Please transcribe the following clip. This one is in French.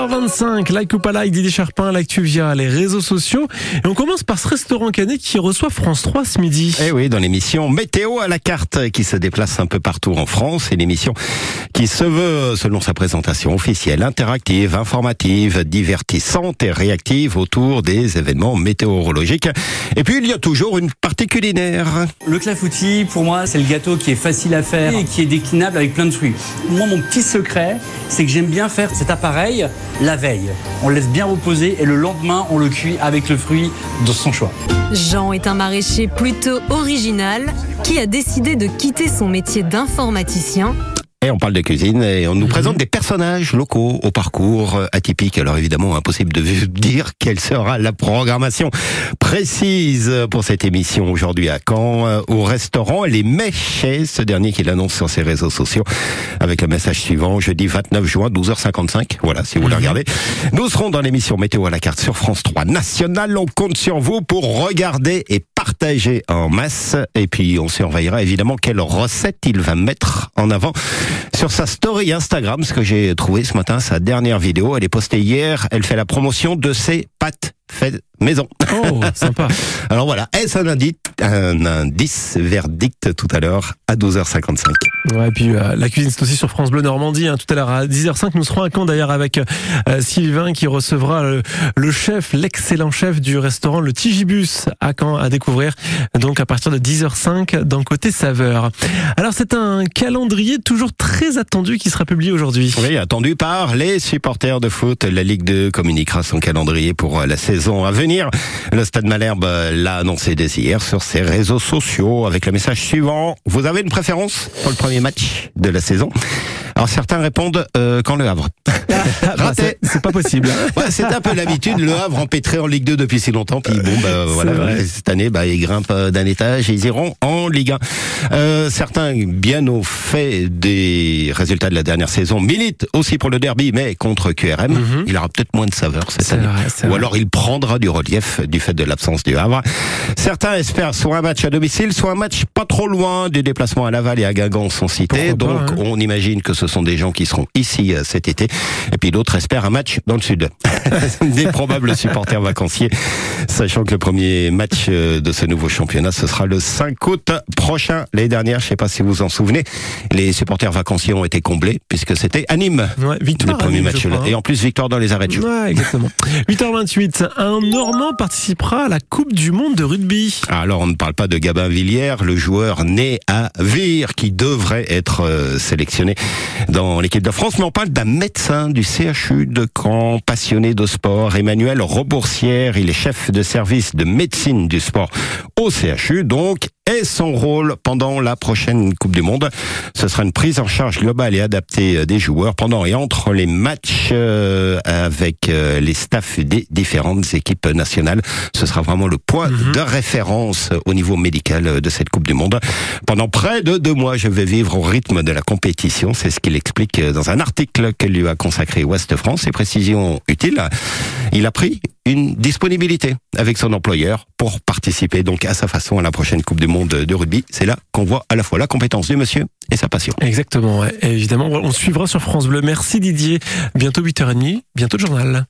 8h25, like ou pas like, Didier Charpin, l'actu via les réseaux sociaux. Et on commence par ce restaurant canet qui reçoit France 3 ce midi. Eh oui, dans l'émission Météo à la carte qui se déplace un peu partout en France. C'est l'émission qui se veut, selon sa présentation officielle, interactive, informative, divertissante et réactive autour des événements météorologiques. Et puis, il y a toujours une partie culinaire. Le clafoutis, pour moi, c'est le gâteau qui est facile à faire et qui est déclinable avec plein de fruits. Moi, mon petit secret, c'est que j'aime bien faire cet appareil la veille. On le laisse bien reposer et le lendemain, on le cuit avec le fruit de son choix. Jean est un maraîcher plutôt original qui a décidé de quitter son métier d'informaticien et on parle de cuisine et on nous présente des personnages locaux au parcours atypique. Alors évidemment, impossible de dire quelle sera la programmation précise pour cette émission aujourd'hui à Caen, au restaurant Les Méchets, ce dernier qui l'annonce sur ses réseaux sociaux avec le message suivant, jeudi 29 juin, 12h55. Voilà, si vous le regardez. Nous serons dans l'émission Météo à la carte sur France 3 National. On compte sur vous pour regarder et partager en masse. Et puis, on surveillera évidemment quelle recette il va mettre en avant sur sa story Instagram, ce que j'ai trouvé ce matin, sa dernière vidéo. Elle est postée hier. Elle fait la promotion de ses pâtes faites maison. Oh, sympa. Alors voilà, est-ce un indice, un indice verdict tout à l'heure à 12h55 Ouais, et puis euh, la cuisine c'est aussi sur France Bleu Normandie. Hein. Tout à l'heure à 10h05, nous serons à Caen d'ailleurs avec euh, Sylvain qui recevra le, le chef, l'excellent chef du restaurant Le Tigibus à Caen à découvrir. Donc à partir de 10h05 dans côté saveur. Alors c'est un calendrier toujours très attendu qui sera publié aujourd'hui. Oui, attendu par les supporters de foot. La Ligue 2 communiquera son calendrier pour la saison à venir. Le Stade Malherbe l'a annoncé dès hier sur ses réseaux sociaux avec le message suivant. Vous avez une préférence pour le premier match de la saison? Alors certains répondent euh, quand le Havre. Raté. C'est pas possible. ouais, c'est un peu l'habitude. Le Havre empêtré en Ligue 2 depuis si longtemps. Puis bon, bah, voilà, cette année, bah, ils grimpent d'un étage et ils iront en Ligue 1. Euh, certains, bien au fait des résultats de la dernière saison, militent aussi pour le derby, mais contre QRM. Mhm. Il aura peut-être moins de saveur cette année. vrai, Ou vrai. alors il prendra du relief du fait de l'absence du Havre. Certains espèrent soit un match à domicile, soit un match pas trop loin. Des déplacements à Laval et à Guingamp sont cités. Pourquoi Donc pas, hein. on imagine que ce sont des gens qui seront ici euh, cet été. Et puis d'autres espèrent un match dans le sud. des probables supporters vacanciers. Sachant que le premier match euh, de ce nouveau championnat, ce sera le 5 août prochain. L'année dernière, je sais pas si vous vous en souvenez, les supporters vacanciers ont été comblés puisque c'était à Nîmes. Ouais, victoire. le premier Nîmes, match. crois, hein. Et en plus, victoire dans les arrêts de jeu. Ouais, exactement. 8h28, un Normand participera à la Coupe du Monde de rugby. Alors, on ne parle pas de Gabin Villière, le joueur né à Vire, qui devrait être euh, sélectionné dans l'équipe de France, mais on parle d'un médecin du CHU de Passionné de sport, Emmanuel Reboursière. Il est chef de service de médecine du sport au CHU, donc, et son rôle pendant la prochaine Coupe du Monde, ce sera une prise en charge globale et adaptée euh, des joueurs pendant et entre les matchs euh, avec euh, les staffs des différentes équipes nationales. Ce sera vraiment le point Mhm. de référence au niveau médical de cette Coupe du Monde. Pendant près de deux mois, je vais vivre au rythme de la compétition. C'est ce qu'il explique dans un article que lui a consacré Ouest France. Et précisions utiles, il a pris une disponibilité avec son employeur pour participer donc à sa façon à la prochaine Coupe du Monde de rugby. C'est là qu'on voit à la fois la compétence du monsieur et sa passion. Exactement, ouais. Évidemment, on suivra sur France Bleu. Merci Didier. Bientôt 8h30, bientôt le journal.